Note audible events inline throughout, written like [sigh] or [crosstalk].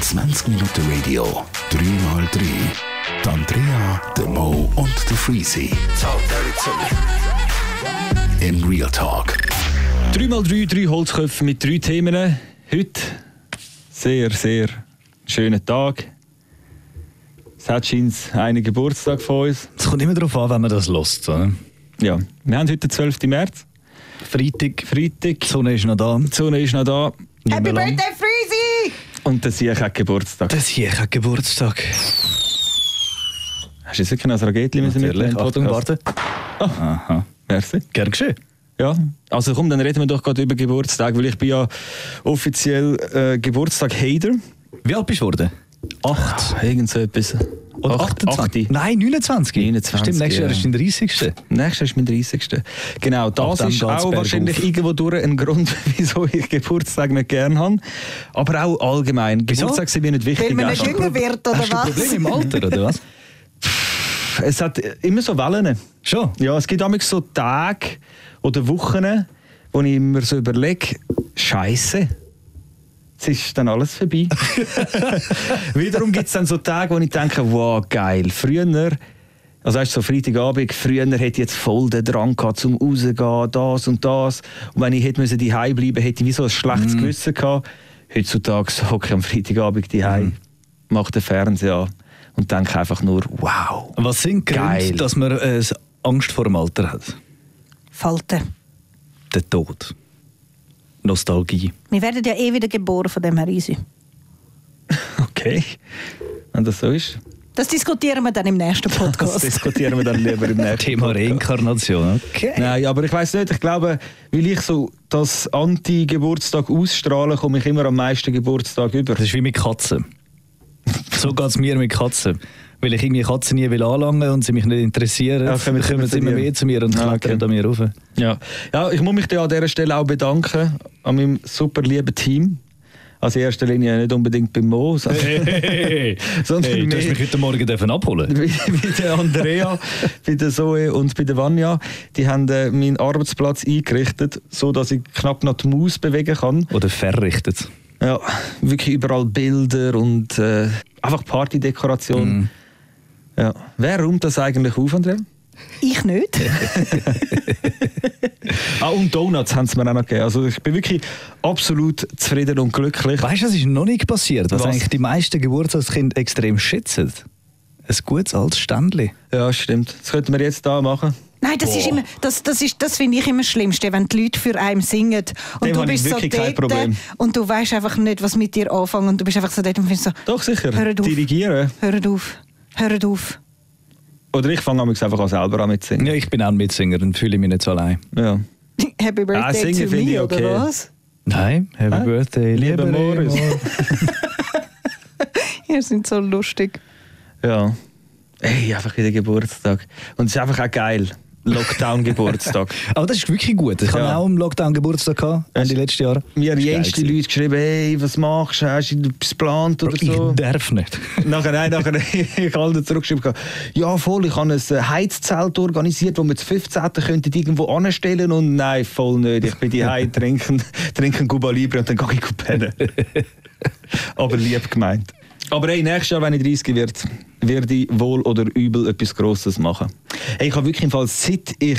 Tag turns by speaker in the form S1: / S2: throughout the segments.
S1: 20 Minuten Radio, 3x3. Die Andrea, der Mo und der Freezy. In Real Talk.
S2: 3x3, drei Holzköpfe mit drei Themen. Heute sehr, sehr schöner Tag. Es hat scheint einen Geburtstag von uns.
S3: Es kommt immer darauf an, wenn man das lässt.
S2: Ja, wir haben heute den 12. März.
S3: Freitag,
S2: Freitag.
S3: die Sonne ist noch da.
S2: Die Sonne ist noch da.
S3: Happy
S4: Birthday, Freezy!
S2: Und der Sieg hat Geburtstag.
S3: Das hier hat Geburtstag.
S2: Hast du sicher noch ein Ragetli mitnehmen im
S3: Achtung, warte. Aha.
S2: Merci.
S3: Gern geschehen.
S2: Ja, also komm, dann reden wir doch gerade über Geburtstag, weil ich bin ja offiziell äh, Geburtstag-Hater.
S3: Wie alt bist du geworden? Acht.
S2: Ah, irgend so etwas.
S3: Oder
S2: Acht-
S3: 28?
S2: achte.
S3: Nein, 29.
S2: 29,
S3: Stimmt, nächstes Jahr
S2: ja.
S3: ist dein 30.
S2: Nächstes ist mein 30. Genau, das ist auch
S3: bergauf.
S2: wahrscheinlich irgendwo durch ein Grund, [laughs] wieso ich Geburtstag nicht gern habe. Aber auch allgemein.
S3: Wieso?
S2: Geburtstag sind mir nicht wichtig.
S4: Weil man nicht jünger wird, oder
S3: Hast du ein Problem
S4: was?
S3: im Alter, oder was? [laughs]
S2: es hat immer so Wellen.
S3: Schon?
S2: Ja, es gibt auch so Tage oder Wochen, wo ich mir so überlege, Scheiße. Jetzt ist dann alles vorbei. [laughs] Wiederum gibt es dann so Tage, wo ich denke, wow, geil. Früher, also weißt, du, so Freitagabend, früher hätte ich jetzt voll den Drang gehabt, zum rausgehen, das und das. Und wenn ich hätte müssen die bleiben, hätte ich wie so ein schlechtes
S3: Mhm.
S2: Gewissen gehabt. Heutzutage [laughs] hocke ich am Freitagabend die
S3: Mhm.
S2: mache den Fernseher an und denke einfach nur, wow.
S3: Was sind Gründe,
S2: Geil.
S3: dass man äh, Angst vor dem Alter hat?
S4: Falten.
S3: Der Tod. Nostalgie.
S4: Wir werden ja eh wieder geboren von dem her easy. [laughs]
S2: Okay, wenn das so ist.
S4: Das diskutieren wir dann im nächsten
S2: Das
S4: Podcast. [laughs]
S2: diskutieren wir dann lieber im [laughs] nächsten
S3: Thema
S2: Podcast.
S3: Reinkarnation. Okay.
S2: Nein, aber ich weiß nicht, ich glaube, weil ich so das Anti-Geburtstag ausstrahle, komme ich immer am meisten Geburtstag über.
S3: Das ist wie mit Katzen. So geht es mir mit Katzen. Weil ich irgendwie Katzen nie will anlangen und sie mich nicht interessieren,
S2: Ja,
S3: ja,
S2: kommen
S3: kommen,
S2: sie
S3: immer mehr zu mir und
S2: Ah,
S3: klettern
S2: okay.
S3: an mir rauf.
S2: Ja. ja, ich muss mich da an dieser Stelle auch bedanken, an meinem super lieben Team. Also in erster Linie nicht unbedingt beim Mo, sondern
S3: Hey, [laughs]
S2: Sondern
S3: hey, du hast mich heute Morgen dürfen abholen [laughs]
S2: bei, bei der Andrea, bei der Zoe und bei der Vanya. Die haben äh, meinen Arbeitsplatz eingerichtet, so dass ich knapp noch die Maus bewegen kann.
S3: Oder verrichtet.
S2: Ja, wirklich überall Bilder und äh, einfach Partydekoration.
S3: Mhm.
S2: Ja. Wer räumt das eigentlich auf, Andrea?
S4: Ich nicht. [laughs]
S2: Ah, und Donuts haben sie mir auch noch gegeben. Also ich bin wirklich absolut zufrieden und glücklich.
S3: Weißt du, was ist noch nicht passiert? Was,
S2: Was?
S3: eigentlich die meisten Geburtstagskinder extrem schätzen? Ein gutes altes Ständchen.
S2: Ja, stimmt. Das könnten wir jetzt da machen.
S4: Nein, das ist immer, das, das ist, das finde ich immer das Schlimmste, wenn die Leute für einen singen und
S2: Dem
S4: du bist so dort
S2: Problem.
S4: und du weißt einfach nicht, was mit dir anfangen und du bist einfach so dort und findest so,
S2: Doch, sicher.
S4: Hört auf.
S2: Dirigieren.
S4: hört auf, hört auf.
S2: Oder ich fange einfach an selber an mit singen.
S3: Ja, ich bin auch ein Mitsinger und fühle mich nicht so allein.
S2: Ja. [laughs]
S4: Happy Birthday
S2: Ah, singen
S4: to
S2: ich
S4: me,
S2: okay.
S4: oder was?
S3: Nein, Happy
S2: Hä?
S3: Birthday,
S2: Lieber
S3: lieber
S2: Morris. [laughs]
S4: Ihr sind so lustig.
S2: Ja. Ey, einfach wieder Geburtstag. Und es ist einfach auch geil. Lockdown-Geburtstag. [laughs]
S3: Aber das ist wirklich gut. Ich habe
S2: Ja.
S3: auch im Lockdown Geburtstag gehabt, Ende letzten Jahr.
S2: Mir haben
S3: gewesen.
S2: Leute geschrieben, hey, was machst du? Hast du etwas geplant oder so?
S3: Ich darf nicht. [laughs]
S2: Nachher, nein, nachher [laughs] ich habe zurückgeschrieben, ja voll, ich habe ein äh, Heizzelt organisiert, wo wir das 15. könnten irgendwo anstellen und nein, voll nicht. Ich bin die Heim trinken, trinken Cuba Libre und dann gehe ich pennen. Aber lieb gemeint. Aber hey, nächstes Jahr, wenn ich 30 wird, werde ich wohl oder übel etwas Grosses machen. Hey, ich habe wirklich im Fall, seit ich,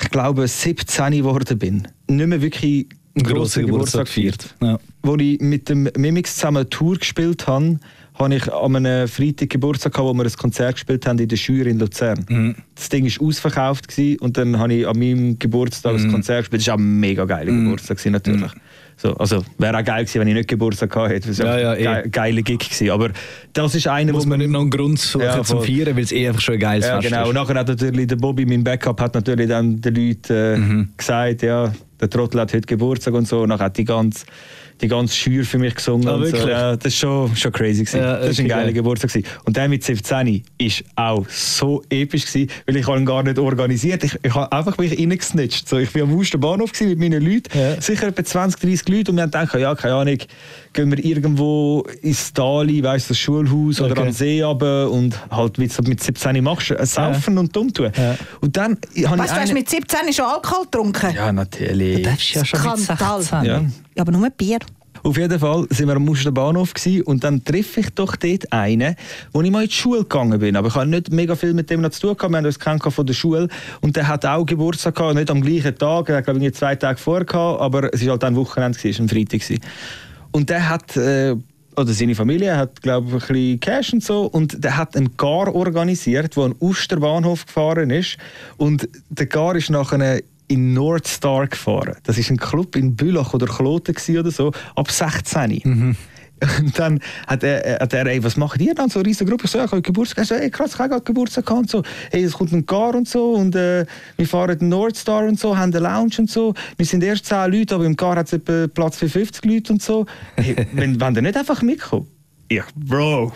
S2: ich glaube, 17 geworden bin, nicht mehr wirklich einen grossen
S3: Geburtstag gefeiert. Ja.
S2: wo ich mit dem Mimix zusammen eine Tour gespielt habe, habe ich an einem Freitag Geburtstag gehabt, wo wir ein Konzert gespielt haben in der Schür in Luzern.
S3: Mhm.
S2: Das Ding war ausverkauft gewesen, und dann habe ich an meinem Geburtstag
S3: Mhm.
S2: ein Konzert gespielt. Das war ein mega geiler Geburtstag gewesen, natürlich. So, also wäre auch geil gewesen, wenn ich nicht Geburtstag gehabt hätte. Das
S3: Ja, ja,
S2: ein
S3: eh.
S2: ge geiler Gig gewesen. Aber das ist einer,
S3: Muss man nicht noch einen Grund suchen
S2: Ja,
S3: zum. Feiern, weil es eh einfach schon ein geiles
S2: ja,
S3: Fest
S2: genau. Und
S3: ist.
S2: nachher hat natürlich der Bobby, mein Backup, hat natürlich dann den Leuten äh,
S3: Mhm.
S2: gesagt, ja, der Trottel hat heute Geburtstag und so. Und nachher hat die ganze, die ganz schür für mich gesungen. Und so. Ja, das ist schon, schon crazy. Gewesen.
S3: Ja,
S2: das ist ein geiler
S3: geil.
S2: Geburtstag. Gewesen. Und der mit 17 ist auch so episch, gewesen, weil ich habe ihn gar nicht organisiert. Ich, ich habe einfach mich reingesnitcht. So, ich war am Wusterbahnhof gewesen mit meinen Leuten,
S3: Ja.
S2: sicher etwa 20, 30 Leute und wir haben gedacht, ja, keine Ahnung, gehen wir irgendwo ins Tali, weißt du, das Schulhaus oder
S3: Okay.
S2: an den See runter und halt, wie du mit 17 machst, äh, saufen und dumm tun.
S3: Ja.
S2: Und dann habe ich
S4: Was, du hast mit 17 schon Alkohol getrunken?
S2: Ja, natürlich.
S3: Darfst ja schon mit
S4: Skandal.
S3: 16.
S2: Ja.
S4: Ja, aber nur Bier.
S2: Auf jeden Fall sind wir am Musterbahnhof gsi und dann treffe ich doch dort einen, wo ich mal in die Schule gegangen bin. Aber ich habe nicht mega viel mit dem noch zu tun gehabt. Wir haben uns kennengelernt von der Schule und der hat auch Geburtstag gehabt, nicht am gleichen Tag, er hat glaube ich zwei Tage vorher gehabt, aber es war halt ein Wochenende, es war ein Freitag. Gewesen. Und der hat, äh, oder seine Familie hat glaube ich ein bisschen Cash und so und der hat einen Gar organisiert, der an den Osterbahnhof gefahren ist und der Gar ist nachher in Northstar gefahren. Das ist ein Club in Bülach oder Kloten oder so, ab 16. Und dann hat er, hat er ey, was macht ihr dann? So eine riesige Gruppe. Ich so, ja, ich habe Geburtstag. Er so, ey, krass, ich habe Geburtstag gehabt und so. Hey, es kommt ein Car und so und äh, wir fahren den Northstar und so, haben eine Lounge und so. Wir sind erst 10 Leute, aber im Car hat es Platz für 50 Leute und so. Hey, [laughs] wenn, wenn der nicht einfach mitkommt? Ich, Bro.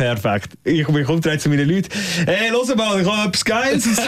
S2: Perfekt. Ich, komme direkt zu meinen Leuten. Hey, los mal, ich habe etwas Geiles und so.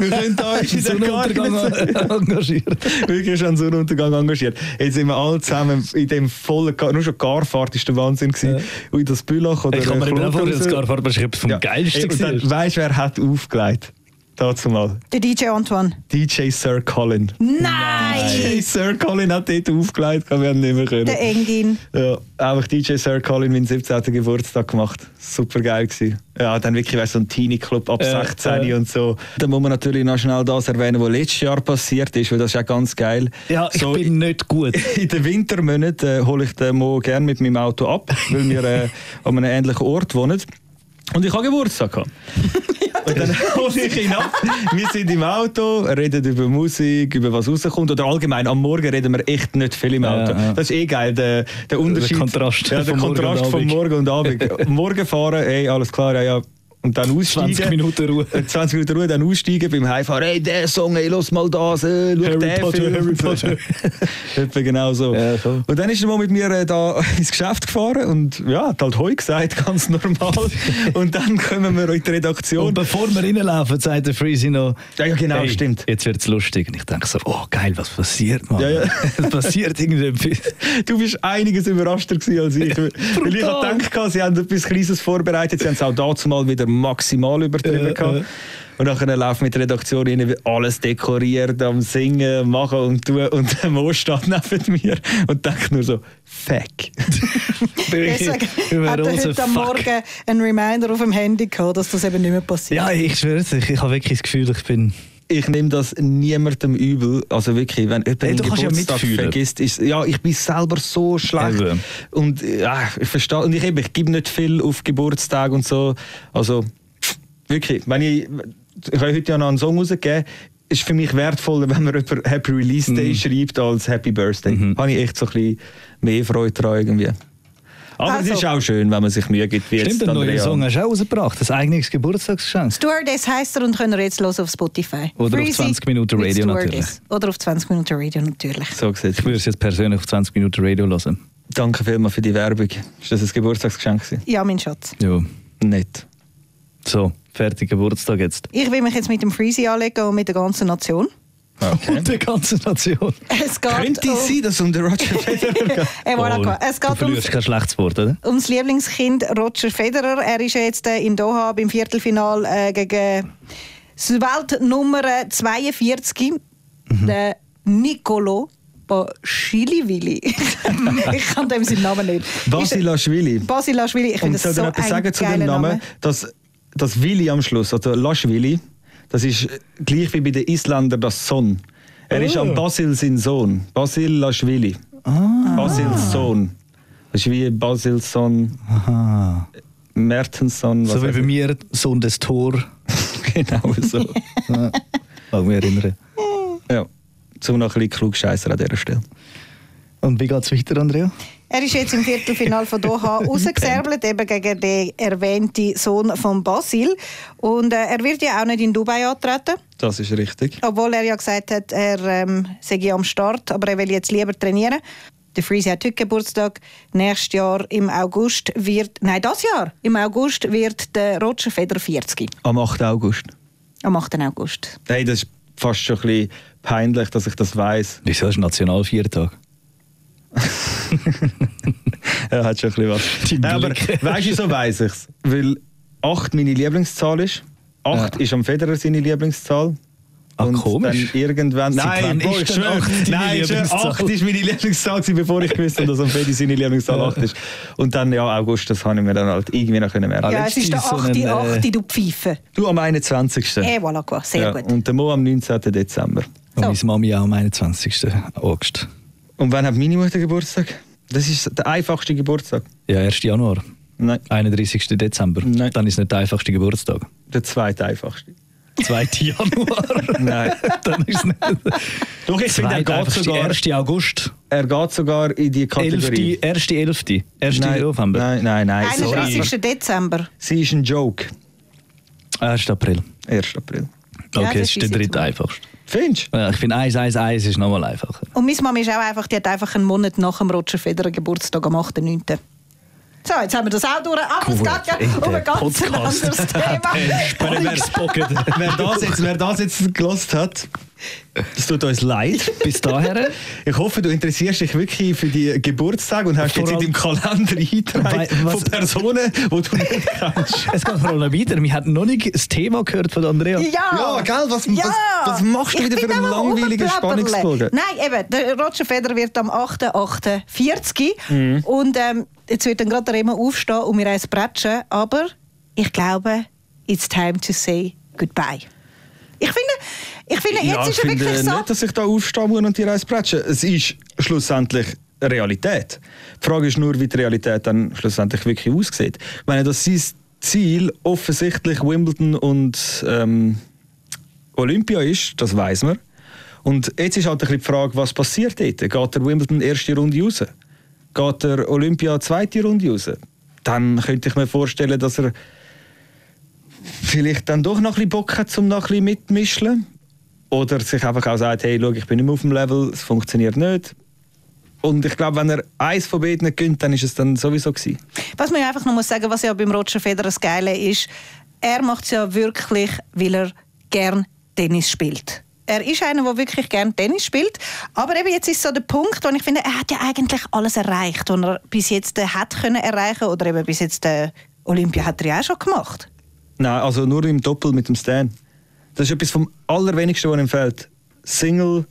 S2: Wir können da in der
S3: Sonnenuntergang engagiert.
S2: Wirklich an Sonnenuntergang engagiert. Jetzt sind wir alle zusammen in dem vollen Gar, nur schon Garfahrt ist der Wahnsinn gewesen. Und in das Bülach oder
S3: Ich kann mir
S2: Kloten
S3: vorstellen, dass. Garfahrt wahrscheinlich etwas vom
S2: Ja.
S3: Geilsten
S2: Und
S3: war.
S2: weißt du, wer hat aufgelegt? Dazu mal.
S4: Der DJ Antoine.
S2: DJ Sir Colin.
S4: Nein!
S2: DJ Sir Colin hat dort aufgelegt, wir haben nicht mehr können.
S4: Der Engin.
S2: Ja, einfach DJ Sir Colin meinen 17. Geburtstag gemacht. Super geil gewesen. Ja, dann wirklich weißt, so ein Teenie Club ab
S3: Ja,
S2: 16
S3: ja.
S2: und so. Dann muss man natürlich noch schnell das erwähnen, was letztes Jahr passiert ist, weil das ist ja ganz geil.
S3: Ja, ich
S2: so,
S3: bin nicht gut. [laughs]
S2: in den Wintermonaten äh, hole ich den Mo gerne mit meinem Auto ab, weil wir äh, an einem ähnlichen Ort wohnen. Und ich habe Geburtstag. [laughs] Und dann [laughs] hole ich ihn ab. Wir sind im Auto, reden über Musik, über was rauskommt. Oder allgemein, am Morgen reden wir echt nicht viel im
S3: Ja,
S2: Auto.
S3: ja.
S2: Das ist eh geil, der, der Unterschied.
S3: Kontrast
S2: ja, der Kontrast von. Morgen und Abend. [laughs] Morgen fahren, ey, alles klar, ja, ja. Und dann aussteigen.
S3: 20 Minuten Ruhe.
S2: Äh, 20 Minuten Ruhe, dann aussteigen beim Heimfahren. Hey, der Song, ey, los mal das, äh, schau
S3: Harry
S2: den
S3: Potter,
S2: Film.
S3: Harry Potter. [laughs]
S2: Etwa genau so.
S3: Ja, voll.
S2: und dann ist er mal mit mir äh, da [laughs] ins Geschäft gefahren und ja, hat halt Hoi gesagt, [laughs] ganz normal. und dann kommen wir in die Redaktion.
S3: Und bevor wir reinlaufen, sagt der Freezy noch,
S2: Ja, ja, genau,
S3: hey,
S2: stimmt.
S3: Jetzt wird es lustig. Und ich denke so, oh geil, was passiert, Mann?
S2: Ja, ja.
S3: Es passiert irgendetwas.
S2: Du bist einiges überraschter gewesen als ich. Weil ich gedacht, sie haben etwas Kleines vorbereitet. Sie haben es auch dazu mal wieder maximal übertrieben. Gehabt.
S3: ja.
S2: Und dann laufen mit der Redaktion rein, wie alles dekoriert, am Singen, machen und tun. Und der Mo steht neben mir und denkt nur so, fuck. [laughs]
S4: Deswegen
S3: Über
S4: hat er heute am. Morgen einen Reminder auf dem Handy gehabt, dass das eben nicht mehr passiert.
S3: Ja, ich schwöre es, ich, ich habe wirklich das Gefühl, ich bin...
S2: ich nehme das niemandem übel. Also wirklich, wenn jemand
S3: Hey, ja
S2: Geburtstag
S3: mitfühlen.
S2: vergisst, ist, ja, ich bin selber so schlecht.
S3: Eben.
S2: Und ja, ich verstehe, und ich, eben, ich gebe nicht viel auf Geburtstag und so. Also wirklich, wenn ich, ich habe heute ja noch einen Song rausgegeben, ist für mich wertvoller, wenn man über Happy Release
S3: Mhm.
S2: Day schreibt, als Happy Birthday. Habe ich echt so ein bisschen mehr Freude daran irgendwie. Aber
S4: Also.
S2: es ist auch schön, wenn man sich Mühe gibt, wie
S3: Stimmt, neuen
S2: Andrea.
S3: Song hast du auch rausgebracht. Das eigenes Geburtstagsgeschenk.
S4: Stewardess heisst er und könnt ihr jetzt hören auf Spotify.
S3: Oder auf
S4: Freezy
S3: 20 Minuten Radio natürlich.
S4: Oder auf 20 Minuten Radio natürlich.
S2: So sieht's
S3: Ich würde es jetzt persönlich auf 20 Minuten Radio hören.
S2: Danke vielmals für die Werbung. Ist das ein Geburtstagsgeschenk? gewesen?
S4: Ja, mein Schatz.
S3: Ja.
S2: Nicht.
S3: So, fertig Geburtstag jetzt.
S4: Ich will mich jetzt mit dem Freezy anlegen und mit der ganzen Nation.
S2: Okay. [laughs]
S3: Und die ganze Nation.
S4: Es geht
S2: Könnte
S4: um,
S2: sein, dass um den Roger [laughs] Federer geht?
S4: Voilà, es
S3: du
S4: geht
S3: verlierst
S4: ums,
S3: kein schlechtes Wort, oder?
S4: ums Lieblingskind Roger Federer. Er ist jetzt äh, in Doha beim Viertelfinal äh, gegen das Weltnummer 42,
S3: Mhm.
S4: der Nicolo Basilashvili. [laughs] ich kann dem seinen Namen nicht.
S2: Basilashvili.
S4: Basilashvili, ich finde
S2: Und
S4: das
S2: soll
S4: so
S2: dir etwas
S4: ein
S2: sagen zu dem Namen?
S4: Name.
S2: Das, das Willi am Schluss, also Laschwili, das ist gleich wie bei den Isländern das Son. Er ist
S3: Oh.
S2: am Basil sein Sohn. Basil Laschwili. Basils Sohn. Das ist wie Basils Sohn,
S3: Aha.
S2: Mertensson.
S3: So wie bei mir, Sohn des Tor. [laughs]
S2: Genau so.
S3: Ja. Mag mich erinnern.
S2: ja. Zum noch ein bisschen klugscheisser an dieser Stelle.
S3: Und wie geht es weiter, Andrea?
S4: Er ist jetzt im Viertelfinal von Doha [laughs] rausgesärbelt, eben gegen den erwähnten Sohn von Basil. Und äh, er wird ja auch nicht in Dubai antreten,
S2: Das ist richtig.
S4: obwohl er ja gesagt hat, er ähm, sei ja am Start, aber er will jetzt lieber trainieren. Der Freeze hat heute Geburtstag. Nächstes Jahr im August wird, nein, das Jahr im August wird der Roger Federer 40.
S2: Am 8. August.
S4: Am 8. August.
S2: Hey, das ist fast schon ein bisschen peinlich, dass ich das weiß.
S3: Wieso ist Nationalviertag? [laughs]
S2: Er hat schon ein bisschen was.
S3: Die
S2: Nein, aber weißt du, wieso weiss ich es? Weil 8 meine Lieblingszahl ist. 8
S3: Ja.
S2: ist am Federer seine Lieblingszahl.
S3: Ah,
S2: Und
S3: komisch.
S2: Dann irgendwann. Nein,
S3: ist
S2: ich
S3: acht deine
S2: nein, schon
S3: Lieblingszahl?
S2: 8 ist meine Lieblingszahl, bevor ich gewusst habe, dass am Fedi seine Lieblingszahl 8 ist. Und dann, ja, August, das habe ich mir dann halt irgendwie noch können merken.
S4: Ja, es ist der
S3: letztens so
S4: 8.
S3: einen, äh,
S4: 8. du Pfeife.
S2: Du am 21.
S4: Eh, voilà, sehr
S2: ja,
S4: gut.
S2: Und der Mo am 19. Dezember.
S3: Und
S4: So.
S3: meine Mami auch am 21. August.
S2: Und wann hat meine Mutter Geburtstag? Das ist der einfachste Geburtstag.
S3: Ja, 1. Januar.
S2: Nein,
S3: 31. Dezember.
S2: Nein.
S3: Dann ist nicht der einfachste Geburtstag.
S2: der zweite einfachste.
S3: 2. Januar. [laughs]
S2: Nein. [laughs]
S3: Dann ist es nicht.
S2: Doch, ich finde, er geht, sogar,
S3: 1. August.
S2: er geht sogar in die
S3: 11.
S2: Kategorie.
S3: 1. 11. 1.
S2: Nein,
S3: November.
S2: Nein, nein, nein. Sorry.
S4: 31. Dezember.
S2: Sie ist ein Joke.
S3: 1. April.
S2: 1. April.
S4: Ja,
S3: Okay,
S4: das
S3: es ist der dritte einfachste.
S2: Findest du?
S3: Ja, ich finde 1, 1, 1 ist nochmal einfacher.
S4: Und meine Mama ist auch einfach, die hat einfach einen Monat nach dem Roger Federer Geburtstag am 8.9. So, jetzt haben wir das auch durch. Aber es
S3: Gut,
S4: geht ja
S3: in
S4: um ein ganz
S3: Podcast.
S4: anderes Thema. [laughs]
S2: wer, das jetzt, wer das jetzt gelost hat, es tut uns leid.
S3: Bis daher.
S2: Ich hoffe, du interessierst dich wirklich für die Geburtstage und hast
S3: Vor
S2: jetzt in deinem Kalender eingetragen von Personen, die du nicht [laughs] kennst.
S3: Es geht vor allem weiter. Wir hatten noch nicht das Thema gehört von Andrea.
S4: Ja,
S2: Ja, gell, was- was- was machst du
S4: Ich
S2: wieder für einen langweiligen. Spannungsbogen?
S4: Nein, eben, der Roger Federer wird am 8.8.40
S2: Mhm.
S4: und ähm, jetzt wird dann gerade der Remo aufstehen und mir eins bretschen, aber ich glaube, it's time to say goodbye. Ich finde, ich finde
S2: Ja,
S4: jetzt
S2: ich
S4: ist
S2: finde
S4: wirklich so...
S2: nicht, dass ich da aufstehen muss und die Reise bretschen. Es ist schlussendlich Realität. Die Frage ist nur, wie die Realität dann schlussendlich wirklich aussieht. Ich meine, dass sein Ziel offensichtlich Wimbledon und ähm, Olympia ist, das weiß man. Und jetzt ist halt ein bisschen die Frage, was passiert dort? Geht der Wimbledon erste Runde raus? Geht der Olympia zweite Runde raus? Dann könnte ich mir vorstellen, dass er vielleicht dann doch noch ein bisschen Bock hat, um noch ein mitmischen. Oder sich einfach auch sagt, hey, schau, ich bin nicht mehr auf dem Level, es funktioniert nicht. Und ich glaube, wenn er eins von beiden nicht gönnt, dann ist es dann sowieso gewesen.
S4: Was man einfach noch muss sagen, was ja beim Roger Federer das Geile ist, er macht es ja wirklich, weil er gern Tennis spielt. Er ist einer, der wirklich gern Tennis spielt. Aber eben jetzt ist so der Punkt, wo ich finde, er hat ja eigentlich alles erreicht, was er bis jetzt äh, hat können erreichen oder eben bis jetzt äh, Olympia hat er ja auch schon gemacht.
S2: Nein, also nur im Doppel mit dem Stan. Das ist etwas vom Allerwenigsten, was ihm fehlt. Single,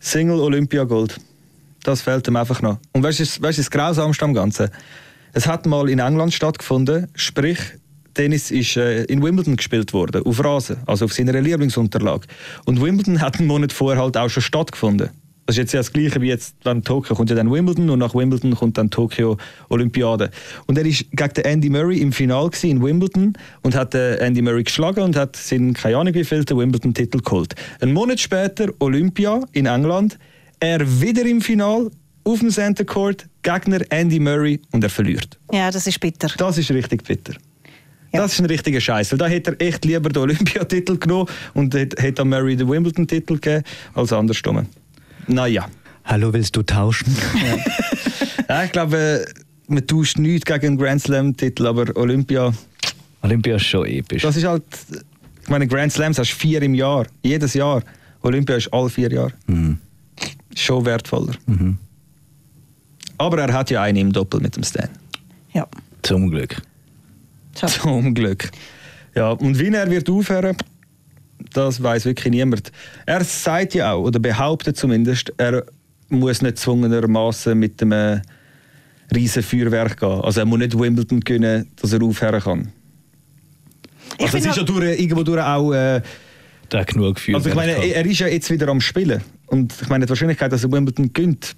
S2: Single Olympia Gold. Das fehlt ihm einfach noch. Und du, weißt du, das Grausamste am Ganzen? Es hat mal in England stattgefunden, sprich, Tennis ist äh, in Wimbledon gespielt worden, auf Rasen, also auf seiner Lieblingsunterlage. Und Wimbledon hat einen Monat vorher halt auch schon stattgefunden. Das ist jetzt ja das Gleiche wie jetzt, wenn Tokio kommt ja dann Wimbledon und nach Wimbledon kommt dann Tokio Olympiade. Und er ist gegen den Andy Murray im Final gewesen in Wimbledon und hat den Andy Murray geschlagen und hat seinen keine Ahnung wie viel Wimbledon-Titel geholt. Einen Monat später Olympia in England, er wieder im Final auf dem Center Court, Gegner Andy Murray und er verliert.
S4: Ja, das ist bitter.
S2: Das ist richtig bitter.
S4: Ja.
S2: Das ist ein richtiger Scheiß. Weil da hätte er echt lieber den Olympiatitel genommen und hätte hätte Murray den Wimbledon-Titel gegeben als andersrum. Naja.
S3: Hallo, willst du tauschen? [laughs]
S2: Ja, ich glaube, äh, man tauscht nichts gegen einen Grand Slam-Titel, aber Olympia,
S3: Olympia ist schon episch.
S2: das ist halt. Ich meine, Grand Slams hast du vier im Jahr. Jedes Jahr. Olympia ist alle vier Jahre.
S3: Mhm.
S2: Schon wertvoller. Aber er hat ja einen im Doppel mit dem Stan.
S4: Ja.
S3: Zum Glück. [laughs]
S2: Zum Glück. Ja, und wie er wird aufhören, das weiß wirklich niemand. Er sagt ja auch, oder behauptet zumindest, er muss nicht zwungenermaßen mit einem riesen Feuerwerk gehen. Also er muss nicht Wimbledon gewinnen, dass er aufhören kann.
S4: Ich
S2: Also es ist ja
S4: halt-
S2: durch, irgendwo durch auch... Äh,
S3: Der genug Gefühl.
S2: also ich meine, er er ist ja jetzt wieder am Spielen. Und ich meine, die Wahrscheinlichkeit, dass er Wimbledon gewinnt,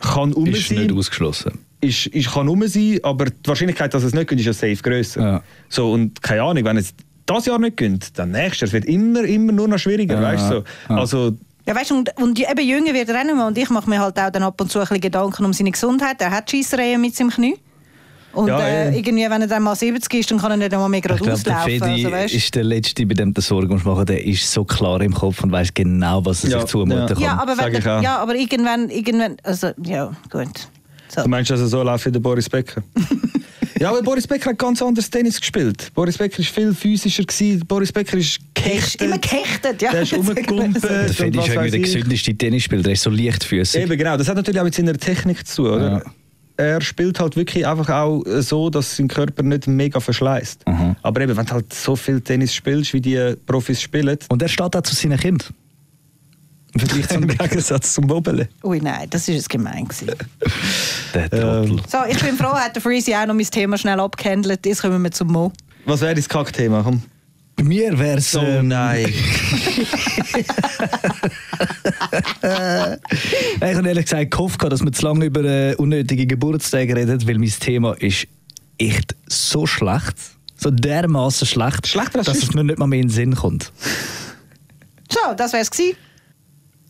S2: kann um
S3: ist
S2: sein
S3: nicht ausgeschlossen.
S2: Ist, ist, kann rum sein, aber die Wahrscheinlichkeit, dass es nicht gönnt, ist ja safe grösser.
S3: Ja.
S2: So, und keine Ahnung, wenn es das Jahr nicht gönnt, dann nächstes Jahr. Es wird immer, immer nur noch schwieriger,
S3: Ja.
S2: weißt du? So.
S3: Ja.
S2: Also,
S4: Ja, weißt, und, und eben jünger wird er auch nicht mehr. Und ich mache mir halt auch dann ab und zu ein bisschen Gedanken um seine Gesundheit. Er hat Scheissereien mit seinem Knie. Und
S2: Ja,
S4: äh,
S2: ja.
S4: irgendwie, wenn er dann mal 70 ist, dann kann er nicht einmal mehr
S3: Ich
S4: gerade
S3: glaube, der
S4: auslaufen.
S3: Fedi
S4: Also, weißt?
S3: ist der Letzte, bei dem du Sorgen musst machen Der ist so klar im Kopf und weiß genau, was er
S2: Ja,
S3: sich zumuten
S2: ja.
S3: kann.
S4: ja, aber, wenn der, ja, aber irgendwann, irgendwann, also ja, gut. So.
S2: Du meinst also so läuft wie der Boris Becker? [laughs] ja, aber Boris Becker hat ganz anders Tennis gespielt. Boris Becker war viel physischer. Gewesen. Boris Becker ist
S4: Er
S2: gehechtet.
S4: immer gehechtet, ja.
S2: Der ist [laughs] rumgekumpelt.
S3: Der Fedi ist irgendwie der gesündeste Tennisspieler. Der ist so leichtfüßig.
S2: Eben genau, das hat natürlich auch mit seiner Technik zu tun, oder?
S3: Ja.
S2: Er spielt halt wirklich einfach auch so, dass sein Körper nicht mega verschleißt.
S3: Mhm.
S2: Aber eben, wenn du halt so viel Tennis spielst, wie die Profis spielen,
S3: Und er steht auch zu seinen Kindern. Im Vergleich zum [laughs]
S2: im Gegensatz zum Wobbeln.
S4: Ui, nein, das war jetzt gemein.
S3: Der Trottel.
S4: So, ich bin froh, hat der Freezy auch noch mein Thema schnell abgehandelt. Jetzt kommen wir zum Mo.
S2: Was wäre dein Kackthema? Komm.
S3: Bei mir wäre es.
S2: So, [laughs] nein.
S3: Ich habe ehrlich gesagt gehofft, dass wir zu lange über äh, unnötige Geburtstage reden, weil mein Thema ist echt so schlecht. So dermaßen schlecht,
S2: Schlechter als
S3: dass es mir nicht mal mehr in den Sinn kommt.
S4: So, das wär's gewesen.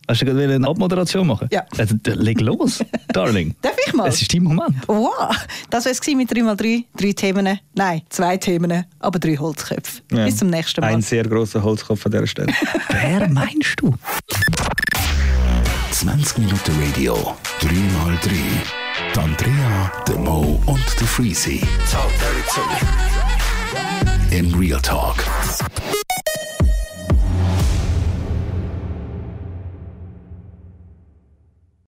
S3: Hast du gerade eine Abmoderation machen?
S4: Ja.
S3: D- leg los, [laughs] Darling.
S4: Darf ich mal?
S3: Es ist dein Moment.
S4: Wow, das wär's gewesen mit 3x3. Drei Themen. Nein, zwei Themen, aber drei Holzköpfe.
S2: Ja.
S4: Bis zum nächsten Mal.
S2: Ein sehr grosser Holzkopf an dieser Stelle. [laughs]
S3: Wer meinst du?
S1: 20 Minuten Radio, 3x3. Die Andrea, der Mo und der Freezy. In Real Talk.